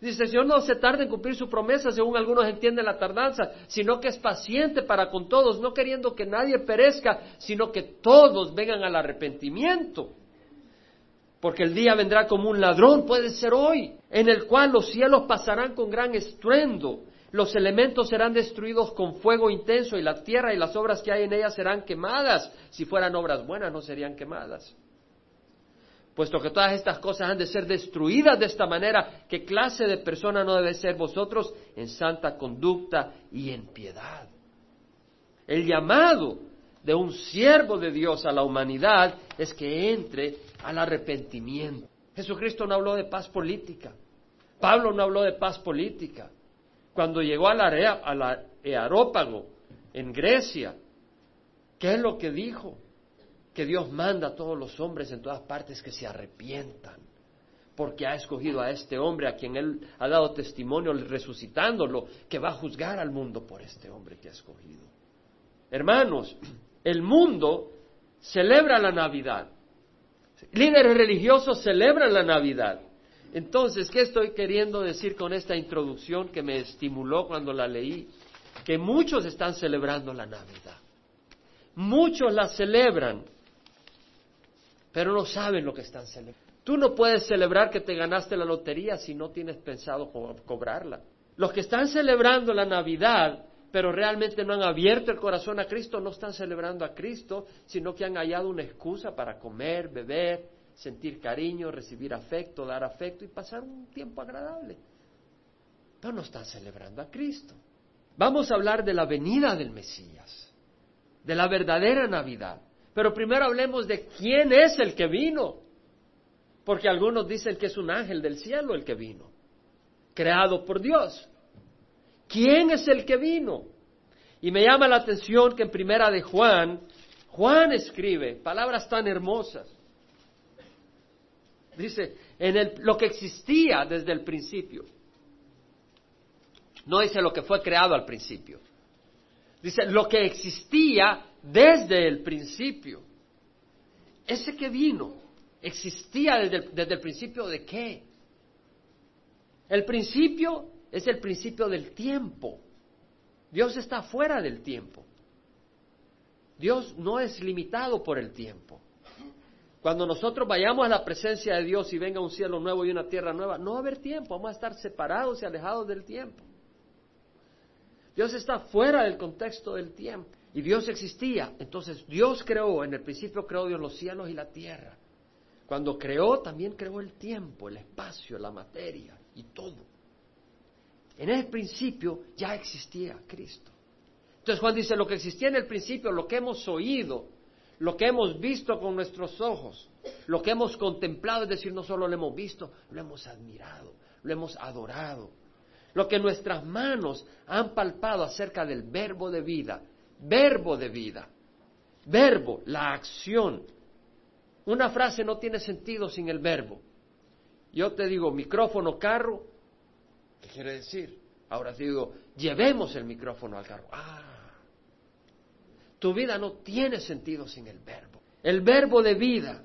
Dice, el Señor no se tarda en cumplir su promesa, según algunos entienden la tardanza, sino que es paciente para con todos, no queriendo que nadie perezca, sino que todos vengan al arrepentimiento. Porque el día vendrá como un ladrón, puede ser hoy, en el cual los cielos pasarán con gran estruendo, los elementos serán destruidos con fuego intenso y la tierra y las obras que hay en ella serán quemadas. Si fueran obras buenas no serían quemadas puesto que todas estas cosas han de ser destruidas de esta manera, ¿qué clase de persona no debe ser vosotros en santa conducta y en piedad? El llamado de un siervo de Dios a la humanidad es que entre al arrepentimiento. Jesucristo no habló de paz política. Pablo no habló de paz política. Cuando llegó a la, a la Aerópago en Grecia, ¿qué es lo que dijo? Que Dios manda a todos los hombres en todas partes que se arrepientan, porque ha escogido a este hombre a quien Él ha dado testimonio resucitándolo, que va a juzgar al mundo por este hombre que ha escogido. Hermanos, el mundo celebra la Navidad. Líderes religiosos celebran la Navidad. Entonces, ¿qué estoy queriendo decir con esta introducción que me estimuló cuando la leí? Que muchos están celebrando la Navidad. Muchos la celebran pero no saben lo que están celebrando. Tú no puedes celebrar que te ganaste la lotería si no tienes pensado cobrarla. Los que están celebrando la Navidad, pero realmente no han abierto el corazón a Cristo, no están celebrando a Cristo, sino que han hallado una excusa para comer, beber, sentir cariño, recibir afecto, dar afecto y pasar un tiempo agradable. Pero no están celebrando a Cristo. Vamos a hablar de la venida del Mesías, de la verdadera Navidad. Pero primero hablemos de quién es el que vino. Porque algunos dicen que es un ángel del cielo el que vino, creado por Dios. ¿Quién es el que vino? Y me llama la atención que en primera de Juan, Juan escribe palabras tan hermosas. Dice, en lo que existía desde el principio. No dice lo que fue creado al principio. Dice, lo que existía desde el principio. Ese que vino existía desde el, principio de qué? El principio es el principio del tiempo. Dios está fuera del tiempo. Dios no es limitado por el tiempo. Cuando nosotros vayamos a la presencia de Dios y venga un cielo nuevo y una tierra nueva, no va a haber tiempo, vamos a estar separados y alejados del tiempo. Dios está fuera del contexto del tiempo. Y Dios existía. Entonces Dios creó, en el principio creó Dios los cielos y la tierra. Cuando creó, también creó el tiempo, el espacio, la materia y todo. En el principio ya existía Cristo. Entonces Juan dice, lo que existía en el principio, lo que hemos oído, lo que hemos visto con nuestros ojos, lo que hemos contemplado, es decir, no solo lo hemos visto, lo hemos admirado, lo hemos adorado, lo que nuestras manos han palpado acerca del verbo de vida, verbo de vida, verbo, la acción. Una frase no tiene sentido sin el verbo. Yo te digo micrófono, carro, ¿qué quiere decir? Ahora te digo, llevemos el micrófono al carro. Ah, tu vida no tiene sentido sin el verbo. El verbo de vida,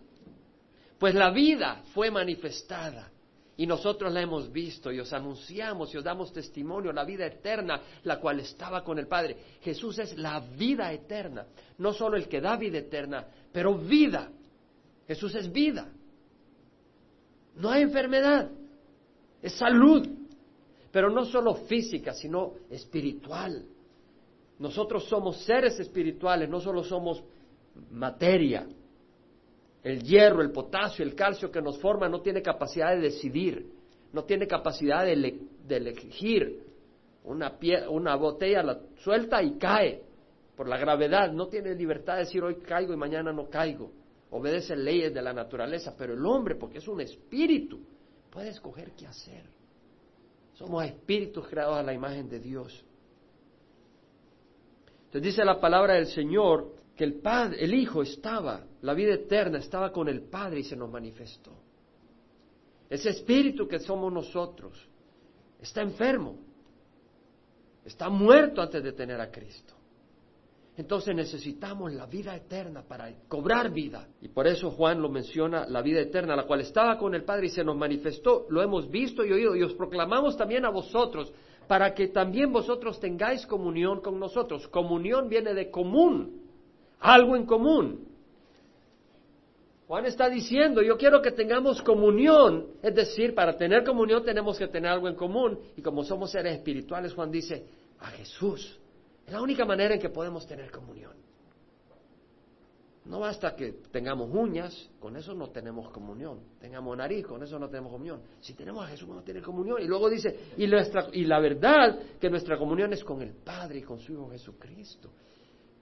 pues la vida fue manifestada y nosotros la hemos visto y os anunciamos y os damos testimonio, la vida eterna, la cual estaba con el Padre. Jesús es la vida eterna, no solo el que da vida eterna, pero vida. Jesús es vida. No hay enfermedad, es salud, pero no solo física, sino espiritual. Nosotros somos seres espirituales, no solo somos materia. El hierro, el potasio, el calcio que nos forma no tiene capacidad de decidir, no tiene capacidad de, elegir. Una, una botella la suelta y cae por la gravedad, no tiene libertad de decir hoy caigo y mañana no caigo. Obedece leyes de la naturaleza, pero el hombre, porque es un espíritu, puede escoger qué hacer. Somos espíritus creados a la imagen de Dios. Entonces dice la palabra del Señor que el Padre, el Hijo estaba, la vida eterna estaba con el Padre y se nos manifestó. Ese espíritu que somos nosotros está enfermo, está muerto antes de tener a Cristo. entonces necesitamos la vida eterna para cobrar vida. Y por eso Juan lo menciona, la vida eterna, la cual estaba con el Padre y se nos manifestó, lo hemos visto y oído, y os proclamamos también a vosotros, para que también vosotros tengáis comunión con nosotros. Comunión viene de común, algo en común. Juan está diciendo, yo quiero que tengamos comunión, es decir, para tener comunión tenemos que tener algo en común, y como somos seres espirituales, Juan dice, a Jesús es la única manera en que podemos tener comunión. No basta que tengamos uñas, con eso no tenemos comunión. Tengamos nariz, con eso no tenemos comunión. Si tenemos a Jesús, vamos a tener comunión. Y luego dice, y, nuestra, y la verdad, que nuestra comunión es con el Padre y con su Hijo Jesucristo.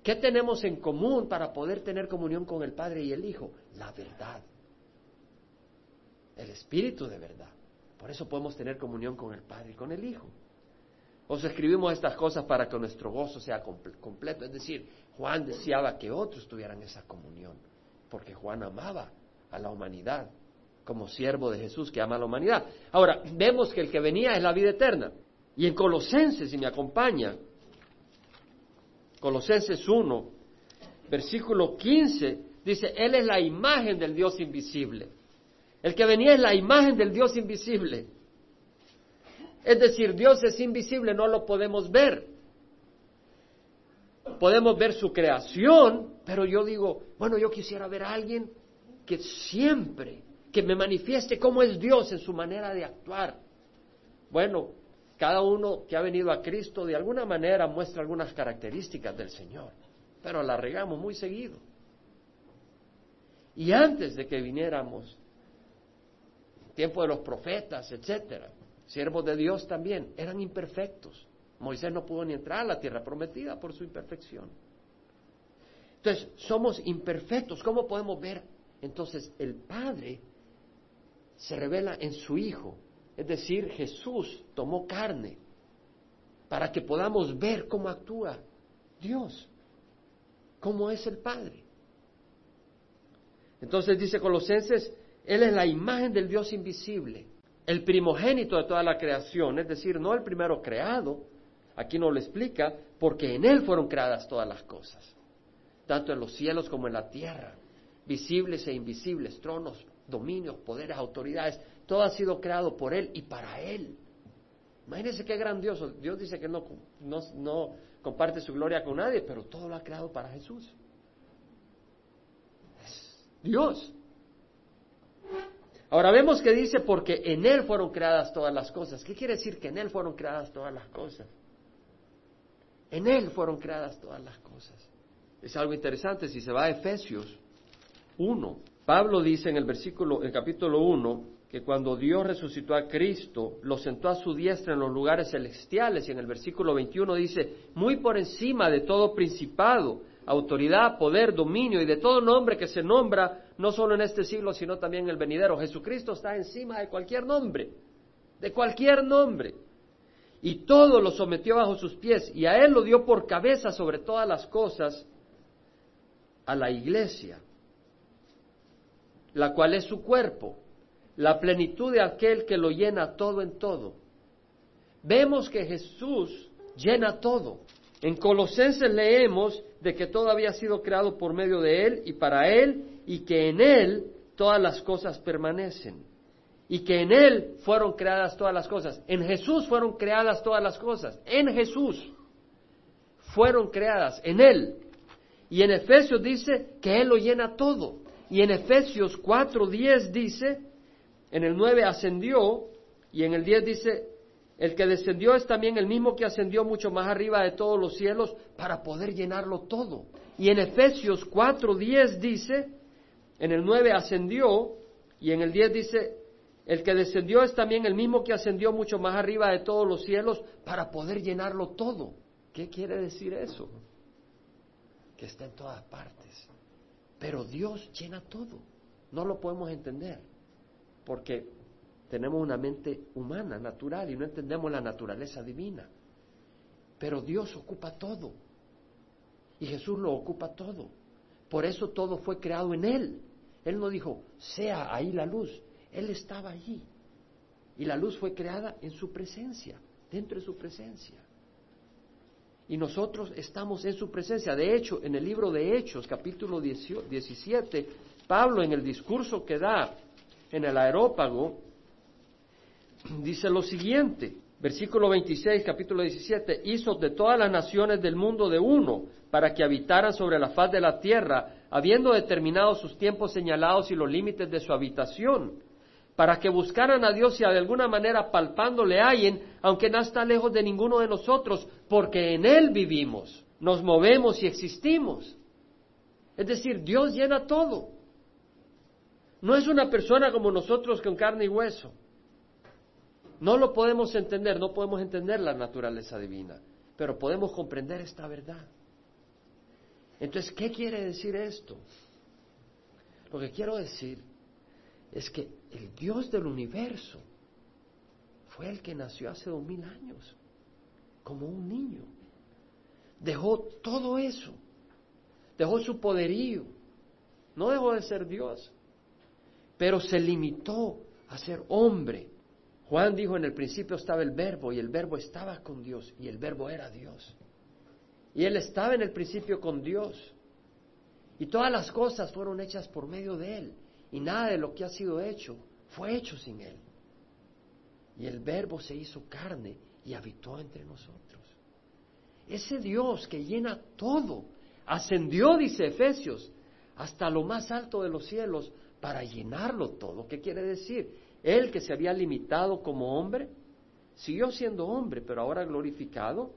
¿Qué tenemos en común para poder tener comunión con el Padre y el Hijo? La verdad. El Espíritu de verdad. Por eso podemos tener comunión con el Padre y con el Hijo. Os escribimos estas cosas para que nuestro gozo sea completo. Es decir, Juan deseaba que otros tuvieran esa comunión, porque Juan amaba a la humanidad como siervo de Jesús que ama a la humanidad. Ahora, vemos que el que venía es la vida eterna. Y en Colosenses, si me acompaña, Colosenses 1, versículo 15, dice, Él es la imagen del Dios invisible. El que venía es la imagen del Dios invisible. Es decir, Dios es invisible, no lo podemos ver. Podemos ver su creación, pero yo digo, bueno, yo quisiera ver a alguien que siempre, que me manifieste cómo es Dios en su manera de actuar. Bueno, cada uno que ha venido a Cristo de alguna manera muestra algunas características del Señor, pero la regamos muy seguido. Y antes de que viniéramos, tiempo de los profetas, etcétera, siervos de Dios también, eran imperfectos. Moisés no pudo ni entrar a la tierra prometida por su imperfección. Entonces, somos imperfectos. ¿Cómo podemos ver? Entonces, el Padre se revela en su Hijo. Es decir, Jesús tomó carne para que podamos ver cómo actúa Dios, cómo es el Padre. Entonces dice Colosenses, Él es la imagen del Dios invisible el primogénito de toda la creación, es decir, no el primero creado, aquí no lo explica, porque en Él fueron creadas todas las cosas, tanto en los cielos como en la tierra, visibles e invisibles, tronos, dominios, poderes, autoridades, todo ha sido creado por Él y para Él. Imagínense qué grandioso. Dios dice que no, no, comparte su gloria con nadie, pero todo lo ha creado para Jesús. Dios. Ahora vemos que dice porque en Él fueron creadas todas las cosas. ¿Qué quiere decir que en Él fueron creadas todas las cosas? En Él fueron creadas todas las cosas. Es algo interesante. Si se va a Efesios 1, Pablo dice en el versículo, en capítulo 1, que cuando Dios resucitó a Cristo, lo sentó a su diestra en los lugares celestiales. Y en el versículo 21 dice, muy por encima de todo principado, autoridad, poder, dominio y de todo nombre que se nombra, no solo en este siglo, sino también en el venidero. Jesucristo está encima de cualquier nombre, de cualquier nombre. Y todo lo sometió bajo sus pies y a él lo dio por cabeza sobre todas las cosas a la iglesia, la cual es su cuerpo, la plenitud de aquel que lo llena todo en todo. Vemos que Jesús llena todo. En Colosenses leemos de que todo había sido creado por medio de Él y para Él y que en Él todas las cosas permanecen. Y que en Él fueron creadas todas las cosas. En Jesús fueron creadas todas las cosas. En Jesús fueron creadas. En Él. Y en Efesios dice que Él lo llena todo. Y en Efesios 4.10 dice, en el 9 ascendió, y en el 10 dice, el que descendió es también el mismo que ascendió mucho más arriba de todos los cielos para poder llenarlo todo. Y en Efesios 4:10 dice, en el 9 ascendió y en el 10 dice, el que descendió es también el mismo que ascendió mucho más arriba de todos los cielos para poder llenarlo todo. ¿Qué quiere decir eso? Que está en todas partes. Pero Dios llena todo. No lo podemos entender. Porque tenemos una mente humana, natural, y no entendemos la naturaleza divina. Pero Dios ocupa todo. Y Jesús lo ocupa todo. Por eso todo fue creado en Él. Él no dijo, sea ahí la luz. Él estaba allí. Y la luz fue creada en su presencia, dentro de su presencia. Y nosotros estamos en su presencia. De hecho, en el libro de Hechos, capítulo 17, Pablo en el discurso que da en el aerópago, dice lo siguiente, versículo 26, capítulo 17, hizo de todas las naciones del mundo de uno, para que habitaran sobre la faz de la tierra, habiendo determinado sus tiempos señalados y los límites de su habitación para que buscaran a Dios y de alguna manera palpando le hallen, aunque no está lejos de ninguno de nosotros, porque en Él vivimos, nos movemos y existimos. Es decir, Dios llena todo. No es una persona como nosotros con carne y hueso. No lo podemos entender, no podemos entender la naturaleza divina, pero podemos comprender esta verdad. Entonces, ¿qué quiere decir esto? Lo que quiero decir es que el Dios del universo fue el que nació hace dos mil años, como un niño. Dejó todo eso, dejó su poderío, no dejó de ser Dios, pero se limitó a ser hombre. Juan dijo, en el principio estaba el verbo y el verbo estaba con Dios y el verbo era Dios. Y él estaba en el principio con Dios. Y todas las cosas fueron hechas por medio de él y nada de lo que ha sido hecho fue hecho sin Él. Y el verbo se hizo carne y habitó entre nosotros. Ese Dios que llena todo, ascendió, dice Efesios, hasta lo más alto de los cielos para llenarlo todo. ¿Qué quiere decir? Él que se había limitado como hombre, siguió siendo hombre, pero ahora glorificado,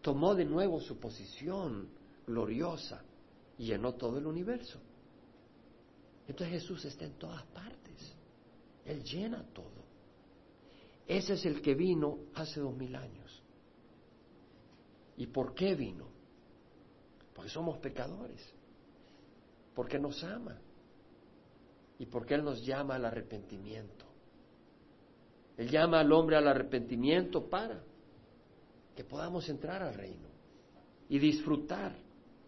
tomó de nuevo su posición gloriosa y llenó todo el universo. Entonces Jesús está en todas partes. Él llena todo. Ese es el que vino hace dos mil años. ¿Y por qué vino? Porque somos pecadores. Porque nos ama. Y porque Él nos llama al arrepentimiento. Él llama al hombre al arrepentimiento para que podamos entrar al reino y disfrutar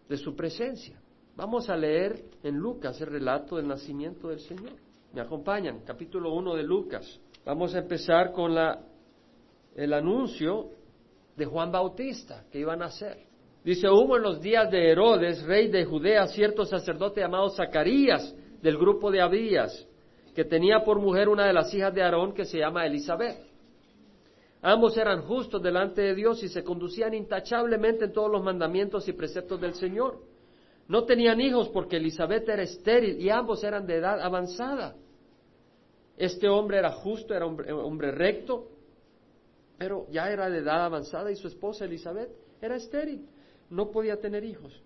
de su presencia. Vamos a leer en Lucas el relato del nacimiento del Señor. ¿Me acompañan? Capítulo 1 de Lucas. Vamos a empezar con el anuncio de Juan Bautista que iba a nacer. Dice, hubo en los días de Herodes, rey de Judea, cierto sacerdote llamado Zacarías, del grupo de Abías, que tenía por mujer una de las hijas de Aarón que se llama Elizabeth. Ambos eran justos delante de Dios y se conducían intachablemente en todos los mandamientos y preceptos del Señor. No tenían hijos porque Elizabeth era estéril y ambos eran de edad avanzada. Este hombre era justo, era hombre, hombre recto, pero ya era de edad avanzada y su esposa Elizabeth era estéril, no podía tener hijos.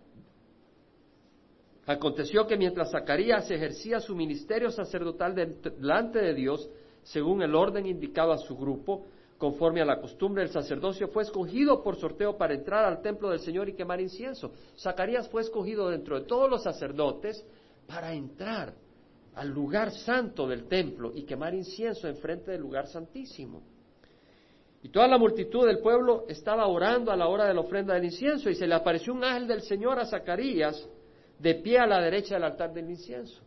Aconteció que mientras Zacarías ejercía su ministerio sacerdotal delante de Dios, según el orden indicado a su grupo, conforme a la costumbre del sacerdocio, fue escogido por sorteo para entrar al templo del Señor y quemar incienso. Zacarías fue escogido dentro de todos los sacerdotes para entrar al lugar santo del templo y quemar incienso enfrente del lugar santísimo. Y toda la multitud del pueblo estaba orando a la hora de la ofrenda del incienso y se le apareció un ángel del Señor a Zacarías de pie a la derecha del altar del incienso.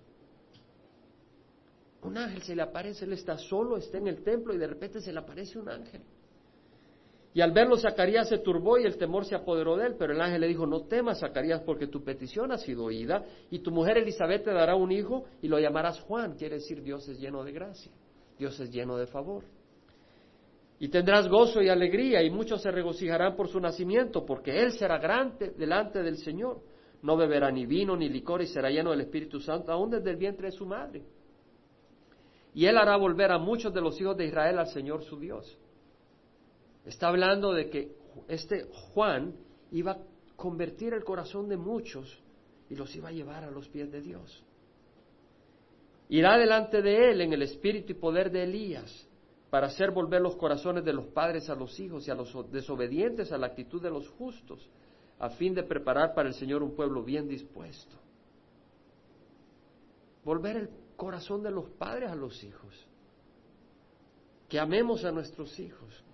Un ángel se le aparece, él está solo, está en el templo y de repente se le aparece un ángel. Y al verlo Zacarías se turbó y el temor se apoderó de él, pero el ángel le dijo, no temas Zacarías porque tu petición ha sido oída y tu mujer Elizabeth te dará un hijo y lo llamarás Juan, quiere decir Dios es lleno de gracia, Dios es lleno de favor. Y tendrás gozo y alegría y muchos se regocijarán por su nacimiento porque él será grande delante del Señor. No beberá ni vino ni licor y será lleno del Espíritu Santo aún desde el vientre de su madre y él hará volver a muchos de los hijos de Israel al Señor su Dios. Está hablando de que este Juan iba a convertir el corazón de muchos y los iba a llevar a los pies de Dios. Irá delante de él en el espíritu y poder de Elías para hacer volver los corazones de los padres a los hijos y a los desobedientes a la actitud de los justos, a fin de preparar para el Señor un pueblo bien dispuesto. Volver el corazón de los padres a los hijos. Que amemos a nuestros hijos.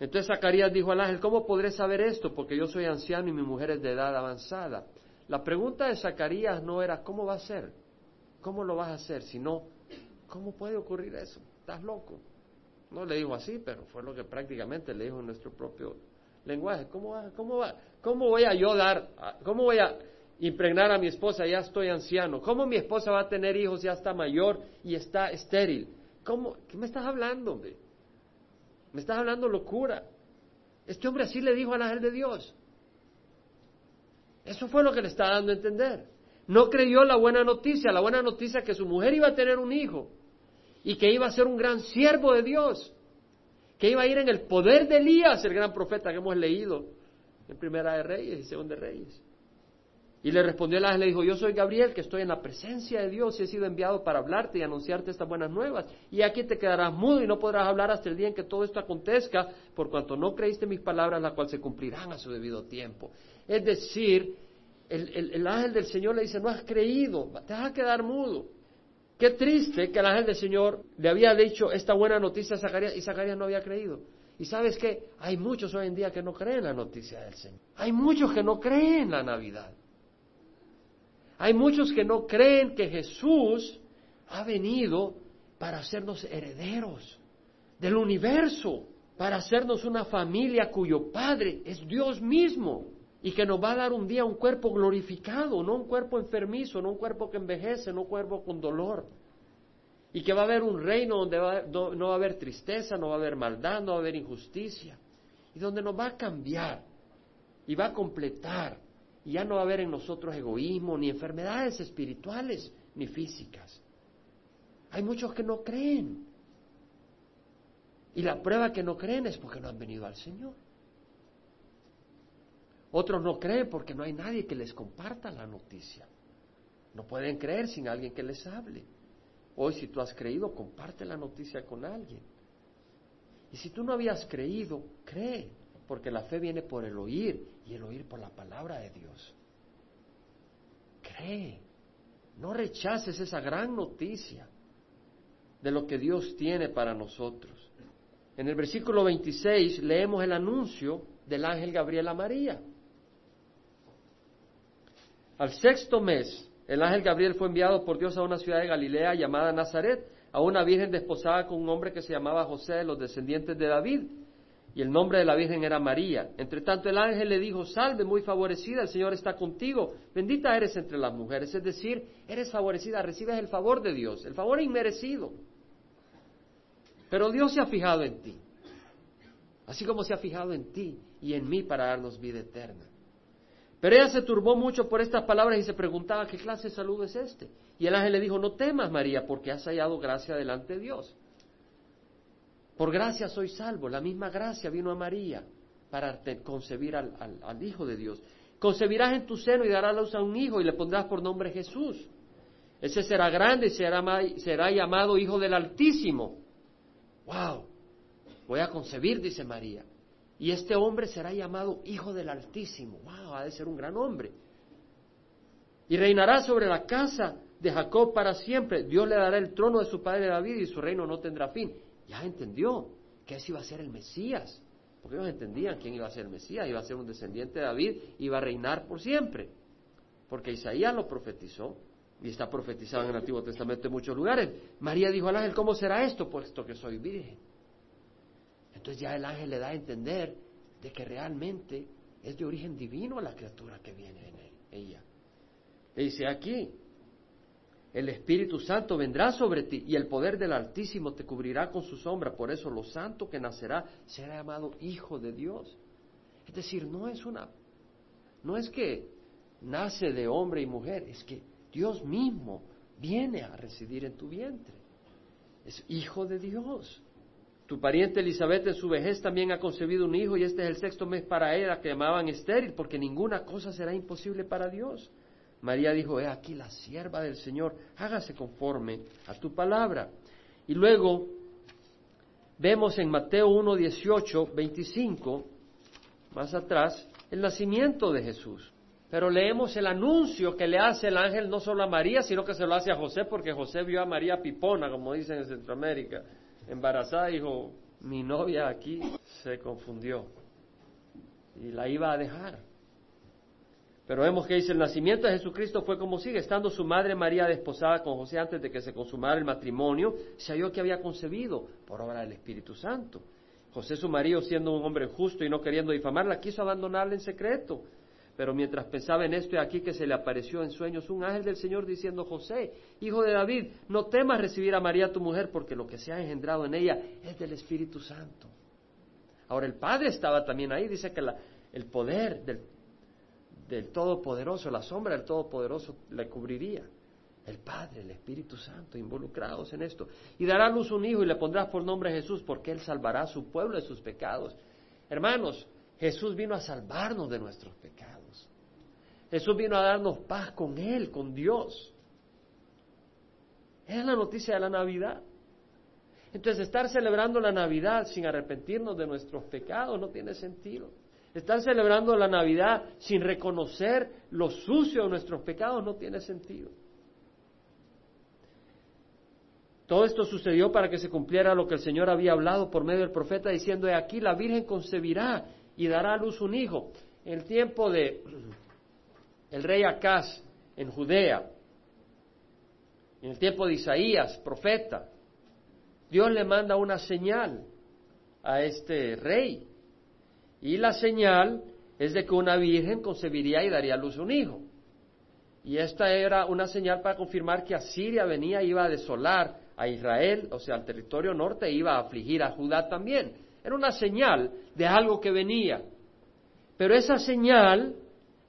Entonces Zacarías dijo al ángel, ¿cómo podré saber esto? Porque yo soy anciano y mi mujer es de edad avanzada. La pregunta de Zacarías no era, ¿cómo va a ser? ¿Cómo lo vas a hacer? Sino, ¿cómo puede ocurrir eso? ¿Estás loco? No le dijo así, pero fue lo que prácticamente le dijo nuestro propio, lenguaje. ¿Cómo, va, cómo, va, ¿Cómo voy a yo dar, cómo voy a impregnar a mi esposa? Ya estoy anciano. ¿Cómo mi esposa va a tener hijos? Ya está mayor y está estéril. ¿Cómo? ¿Qué me estás hablando, hombre? Me estás hablando locura. Este hombre así le dijo al ángel de Dios. Eso fue lo que le está dando a entender. No creyó la buena noticia, la buena noticia que su mujer iba a tener un hijo y que iba a ser un gran siervo de Dios, que iba a ir en el poder de Elías, el gran profeta que hemos leído en Primera de Reyes y Segunda de Reyes. Y le respondió el ángel, le dijo, yo soy Gabriel, que estoy en la presencia de Dios y he sido enviado para hablarte y anunciarte estas buenas nuevas. Y aquí te quedarás mudo y no podrás hablar hasta el día en que todo esto acontezca, por cuanto no creíste mis palabras, las cuales se cumplirán a su debido tiempo. Es decir, el, ángel del Señor le dice, no has creído, te vas a quedar mudo. Qué triste que el ángel del Señor le había dicho esta buena noticia a Zacarías y Zacarías no había creído. Y sabes qué, hay muchos hoy en día que no creen la noticia del Señor. Hay muchos que no creen la Navidad. Hay muchos que no creen que Jesús ha venido para hacernos herederos del universo, para hacernos una familia cuyo Padre es Dios mismo y que nos va a dar un día un cuerpo glorificado, no un cuerpo enfermizo, no un cuerpo que envejece, no un cuerpo con dolor. Y que va a haber un reino donde no, va a haber tristeza, no va a haber maldad, no va a haber injusticia. Y donde nos va a cambiar y va a completar. Ya no va a haber en nosotros egoísmo, ni enfermedades espirituales, ni físicas. Hay muchos que no creen. Y la prueba que no creen es porque no han venido al Señor. Otros no creen porque no hay nadie que les comparta la noticia. No pueden creer sin alguien que les hable. Hoy si tú has creído, comparte la noticia con alguien. Y si tú no habías creído, cree, porque la fe viene por el oír y el oír por la palabra de Dios. Cree, no rechaces esa gran noticia de lo que Dios tiene para nosotros. En el versículo 26 leemos el anuncio del ángel Gabriel a María. Al sexto mes, el ángel Gabriel fue enviado por Dios a una ciudad de Galilea llamada Nazaret, a una virgen desposada con un hombre que se llamaba José de los descendientes de David, y el nombre de la virgen era María. Entre tanto el ángel le dijo, salve, muy favorecida, el Señor está contigo, bendita eres entre las mujeres, es decir, eres favorecida, recibes el favor de Dios, el favor inmerecido. Pero Dios se ha fijado en ti, así como se ha fijado en ti y en mí para darnos vida eterna. Pero ella se turbó mucho por estas palabras y se preguntaba, ¿qué clase de salud es este? Y el ángel le dijo, no temas, María, porque has hallado gracia delante de Dios. Por gracia soy salvo. La misma gracia vino a María para concebir al, Hijo de Dios. Concebirás en tu seno y darás luz a un hijo y le pondrás por nombre Jesús. Ese será grande y será, será llamado Hijo del Altísimo. ¡Wow! Voy a concebir, dice María. Y este hombre será llamado Hijo del Altísimo. ¡Wow! Ha de ser un gran hombre. Y reinará sobre la casa de Jacob para siempre. Dios le dará el trono de su padre David y su reino no tendrá fin. Ya entendió que ese iba a ser el Mesías. Porque ellos entendían quién iba a ser el Mesías. Iba a ser un descendiente de David, iba a reinar por siempre. Porque Isaías lo profetizó. Y está profetizado en el Antiguo Testamento en muchos lugares. María dijo al ángel, ¿cómo será esto? Puesto que soy virgen. Entonces ya el ángel le da a entender de que realmente es de origen divino la criatura que viene en ella. Le dice aquí, el Espíritu Santo vendrá sobre ti y el poder del Altísimo te cubrirá con su sombra. Por eso lo santo que nacerá será llamado Hijo de Dios. Es decir, no es una, no es que nace de hombre y mujer, es que Dios mismo viene a residir en tu vientre. Es Hijo de Dios. Tu pariente Elizabeth en su vejez también ha concebido un hijo y este es el sexto mes para ella que llamaban estéril, porque ninguna cosa será imposible para Dios. María dijo, he aquí la sierva del Señor, hágase conforme a tu palabra. Y luego vemos en Mateo 1, 18, 25, más atrás, el nacimiento de Jesús. Pero leemos el anuncio que le hace el ángel no solo a María, sino que se lo hace a José, porque José vio a María pipona, como dicen en Centroamérica embarazada, dijo, mi novia aquí se confundió y la iba a dejar. Pero vemos que dice, el nacimiento de Jesucristo fue como sigue, estando su madre María desposada con José antes de que se consumara el matrimonio, se halló que había concebido por obra del Espíritu Santo. José su marido, siendo un hombre justo y no queriendo difamarla, quiso abandonarla en secreto. Pero mientras pensaba en esto, y aquí que se le apareció en sueños un ángel del Señor diciendo, José, hijo de David, no temas recibir a María tu mujer, porque lo que se ha engendrado en ella es del Espíritu Santo. Ahora el Padre estaba también ahí, dice que el poder del, del Todopoderoso, la sombra del Todopoderoso le cubriría. El Padre, el Espíritu Santo, involucrados en esto. Y dará a luz un hijo y le pondrás por nombre Jesús, porque él salvará a su pueblo de sus pecados. Hermanos, Jesús vino a salvarnos de nuestros pecados. Jesús vino a darnos paz con Él, con Dios. Es la noticia de la Navidad. Entonces, estar celebrando la Navidad sin arrepentirnos de nuestros pecados no tiene sentido. Estar celebrando la Navidad sin reconocer lo sucio de nuestros pecados no tiene sentido. Todo esto sucedió para que se cumpliera lo que el Señor había hablado por medio del profeta diciendo, he aquí la Virgen concebirá y dará a luz un hijo. En el tiempo de el rey Acaz en Judea, en el tiempo de Isaías, profeta, Dios le manda una señal a este rey. Y la señal es de que una virgen concebiría y daría a luz un hijo. Y esta era una señal para confirmar que Asiria venía, iba a desolar a Israel, o sea, al territorio norte, iba a afligir a Judá también. Era una señal de algo que venía. Pero esa señal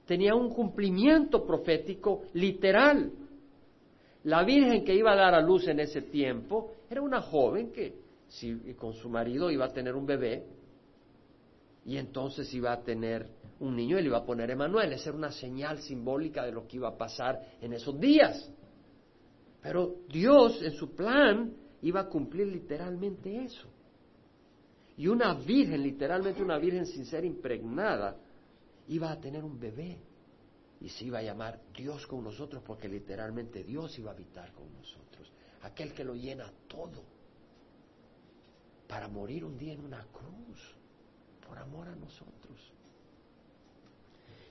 tenía un cumplimiento profético literal. La virgen que iba a dar a luz en ese tiempo era una joven que si, con su marido iba a tener un bebé y entonces iba a tener un niño y le iba a poner Emanuel. Esa era una señal simbólica de lo que iba a pasar en esos días. Pero Dios en su plan iba a cumplir literalmente eso. Y una virgen, literalmente una virgen sin ser impregnada, iba a tener un bebé y se iba a llamar Dios con nosotros porque literalmente Dios iba a habitar con nosotros, aquel que lo llena todo, para morir un día en una cruz, por amor a nosotros.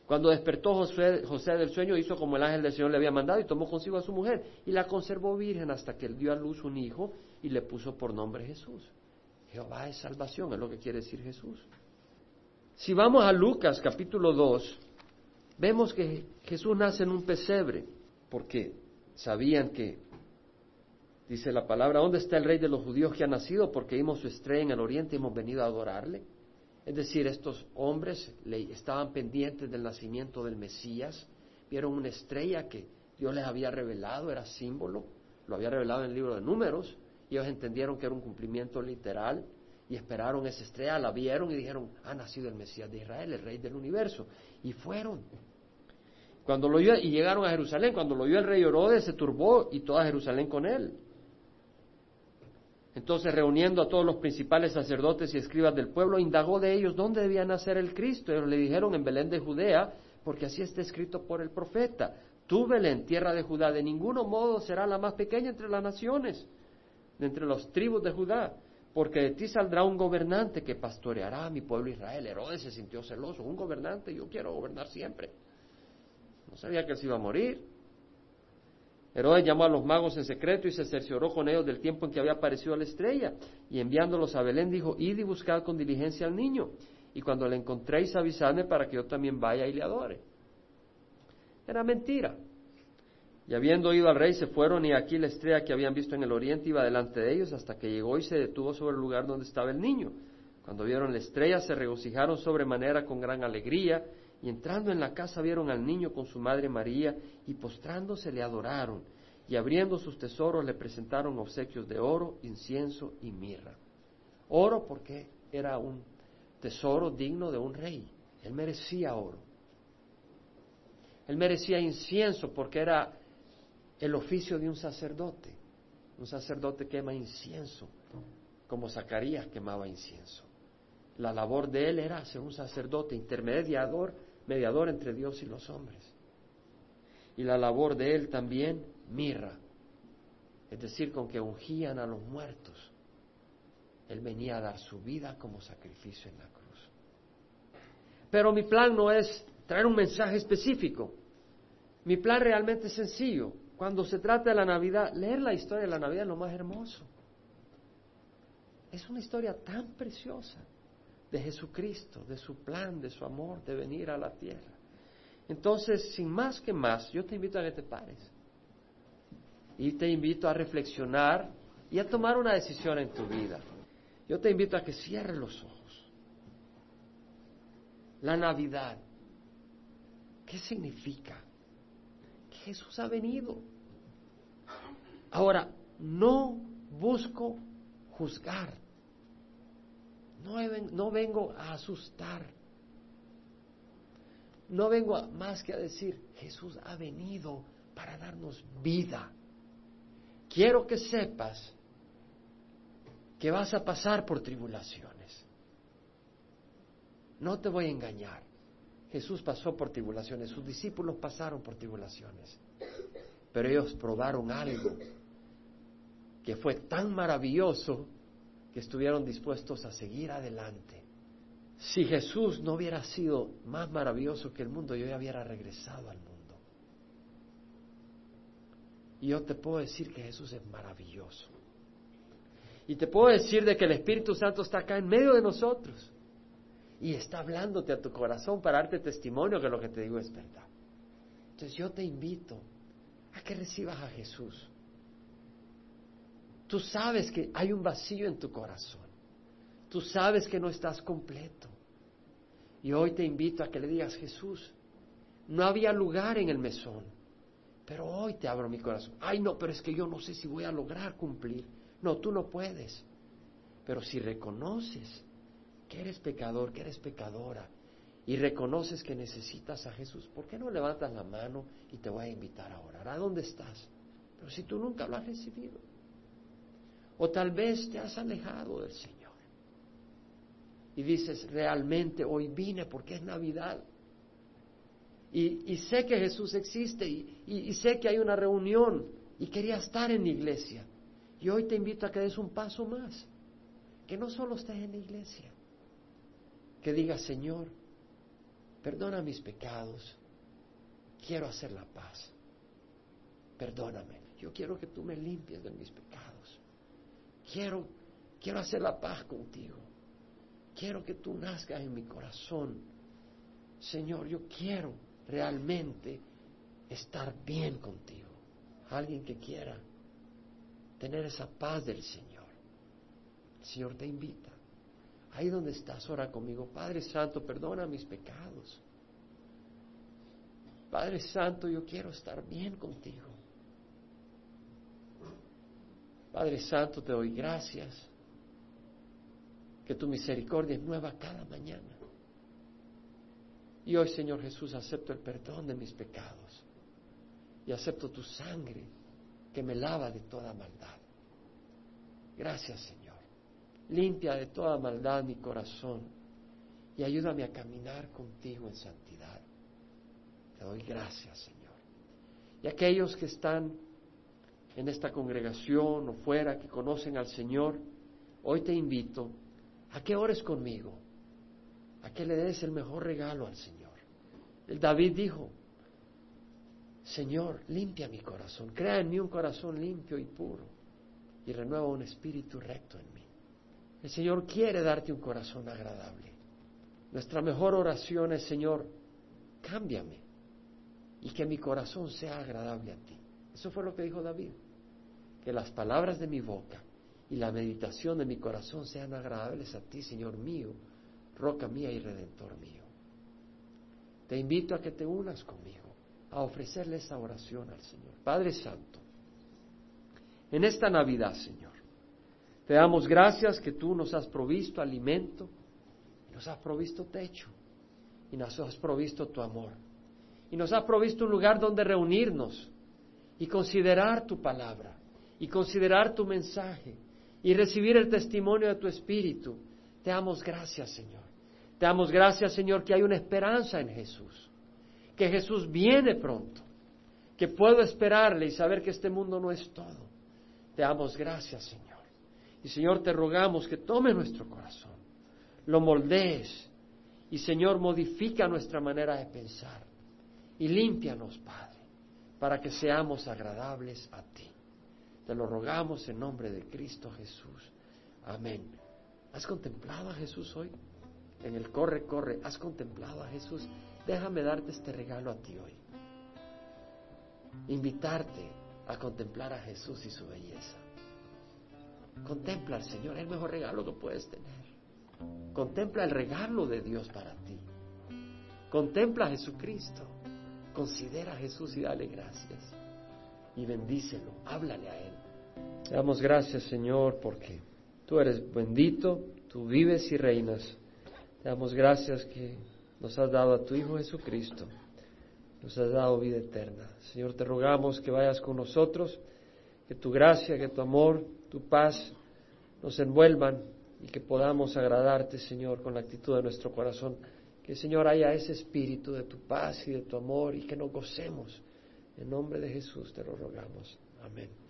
Cuando despertó José, José, del sueño, hizo como el ángel del Señor le había mandado y tomó consigo a su mujer y la conservó virgen hasta que él dio a luz un hijo y le puso por nombre Jesús. Jehová es salvación, es lo que quiere decir Jesús. Si vamos a Lucas capítulo 2, vemos que Jesús nace en un pesebre, porque sabían que, dice la palabra, ¿dónde está el rey de los judíos que ha nacido? Porque vimos su estrella en el oriente y hemos venido a adorarle. Es decir, estos hombres estaban pendientes del nacimiento del Mesías, vieron una estrella que Dios les había revelado, era símbolo, lo había revelado en el libro de números, y ellos entendieron que era un cumplimiento literal y esperaron esa estrella, la vieron y dijeron, ha nacido el Mesías de Israel, el rey del universo. Y fueron. Cuando lo y llegaron a Jerusalén, cuando lo vio el rey Herodes se turbó y toda Jerusalén con él. Entonces, reuniendo a todos los principales sacerdotes y escribas del pueblo, indagó de ellos dónde debía nacer el Cristo. Ellos le dijeron en Belén de Judea, porque así está escrito por el profeta. Tú, Belén, tierra de Judá, de ninguno modo será la más pequeña entre las naciones entre las tribus de Judá, porque de ti saldrá un gobernante que pastoreará a mi pueblo Israel. Herodes se sintió celoso, un gobernante, yo quiero gobernar siempre. No sabía que se iba a morir. Herodes llamó a los magos en secreto y se cercioró con ellos del tiempo en que había aparecido la estrella. Y enviándolos a Belén dijo, id y buscad con diligencia al niño. Y cuando le encontréis avisadme para que yo también vaya y le adore. Era mentira. Y habiendo oído al rey, se fueron y aquí la estrella que habían visto en el oriente iba delante de ellos hasta que llegó y se detuvo sobre el lugar donde estaba el niño. Cuando vieron la estrella se regocijaron sobremanera con gran alegría y entrando en la casa vieron al niño con su madre María y postrándose le adoraron y abriendo sus tesoros le presentaron obsequios de oro, incienso y mirra. Oro porque era un tesoro digno de un rey. Él merecía oro. Él merecía incienso porque era el oficio de un sacerdote. Un sacerdote quema incienso, como Zacarías quemaba incienso. La labor de él era ser un sacerdote intermediador, mediador entre Dios y los hombres. Y la labor de él también, mirra, es decir, con que ungían a los muertos. Él venía a dar su vida como sacrificio en la cruz. Pero mi plan no es traer un mensaje específico. Mi plan realmente es sencillo. Cuando se trata de la Navidad, leer la historia de la Navidad es lo más hermoso. Es una historia tan preciosa de Jesucristo, de su plan, de su amor, de venir a la tierra. Entonces, sin más que más, yo te invito a que te pares. Y te invito a reflexionar y a tomar una decisión en tu vida. Yo te invito a que cierres los ojos. La Navidad, ¿qué significa? Que Jesús ha venido. Ahora, no busco juzgar. No, vengo a asustar. No vengo más que a decir, Jesús ha venido para darnos vida. Quiero que sepas que vas a pasar por tribulaciones. No te voy a engañar. Jesús pasó por tribulaciones, sus discípulos pasaron por tribulaciones, pero ellos probaron algo que fue tan maravilloso que estuvieron dispuestos a seguir adelante. Si Jesús no hubiera sido más maravilloso que el mundo, yo ya hubiera regresado al mundo. Y yo te puedo decir que Jesús es maravilloso. Y te puedo decir de que el Espíritu Santo está acá en medio de nosotros y está hablándote a tu corazón para darte testimonio que lo que te digo es verdad. Entonces yo te invito a que recibas a Jesús. Tú sabes que hay un vacío en tu corazón. Tú sabes que no estás completo. Y hoy te invito a que le digas, Jesús, no había lugar en el mesón, pero hoy te abro mi corazón. Ay, no, pero es que yo no sé si voy a lograr cumplir. No, tú no puedes. Pero si reconoces que eres pecador, que eres pecadora, y reconoces que necesitas a Jesús, ¿por qué no levantas la mano y te voy a invitar a orar? ¿A dónde estás? Pero si tú nunca lo has recibido. O tal vez te has alejado del Señor. Y dices, realmente hoy vine porque es Navidad. Y, sé que Jesús existe y sé que hay una reunión y quería estar en la iglesia. Y hoy te invito a que des un paso más, que no solo estés en la iglesia, que digas, Señor, perdona mis pecados, quiero hacer la paz, perdóname, yo quiero que tú me limpies de mis pecados, quiero, quiero hacer la paz contigo, quiero que tú nazcas en mi corazón, Señor, yo quiero realmente estar bien contigo, alguien que quiera tener esa paz del Señor. El Señor te invita. Ahí donde estás, ora conmigo. Padre Santo, perdona mis pecados. Padre Santo, yo quiero estar bien contigo. Padre Santo, te doy gracias. Que tu misericordia es nueva cada mañana. Y hoy, Señor Jesús, acepto el perdón de mis pecados. Y acepto tu sangre que me lava de toda maldad. Gracias, Señor. Limpia de toda maldad mi corazón y ayúdame a caminar contigo en santidad. Te doy gracias, Señor. Y aquellos que están en esta congregación o fuera, que conocen al Señor, hoy te invito a que ores conmigo, a que le des el mejor regalo al Señor. El David dijo, Señor, limpia mi corazón, crea en mí un corazón limpio y puro y renueva un espíritu recto en mí. El Señor quiere darte un corazón agradable. Nuestra mejor oración es, Señor, cámbiame y que mi corazón sea agradable a ti. Eso fue lo que dijo David. Que las palabras de mi boca y la meditación de mi corazón sean agradables a ti, Señor mío, roca mía y redentor mío. Te invito a que te unas conmigo a ofrecerle esa oración al Señor. Padre Santo, en esta Navidad, Señor, te damos gracias que tú nos has provisto alimento, nos has provisto techo y nos has provisto tu amor. Y nos has provisto un lugar donde reunirnos y considerar tu palabra y considerar tu mensaje y recibir el testimonio de tu Espíritu. Te damos gracias, Señor. Te damos gracias, Señor, que hay una esperanza en Jesús que Jesús viene pronto, que puedo esperarle y saber que este mundo no es todo. Te damos gracias, Señor. Y Señor, te rogamos que tome nuestro corazón, lo moldees y Señor, modifica nuestra manera de pensar y límpianos, Padre, para que seamos agradables a ti. Te lo rogamos en nombre de Cristo Jesús. Amén. ¿Has contemplado a Jesús hoy? En el corre, corre, ¿has contemplado a Jesús? Déjame darte este regalo a ti hoy. Invitarte a contemplar a Jesús y su belleza. Contempla al Señor, es el mejor regalo que puedes tener. Contempla el regalo de Dios para ti. Contempla a Jesucristo. Considera a Jesús y dale gracias. Y bendícelo, háblale a Él. Te damos gracias, Señor, porque tú eres bendito, tú vives y reinas. Te damos gracias que nos has dado a tu Hijo Jesucristo. Nos has dado vida eterna. Señor, te rogamos que vayas con nosotros, que tu gracia, que tu amor, tu paz nos envuelvan y que podamos agradarte, Señor, con la actitud de nuestro corazón. Que, Señor, haya ese espíritu de tu paz y de tu amor y que nos gocemos. En nombre de Jesús te lo rogamos. Amén.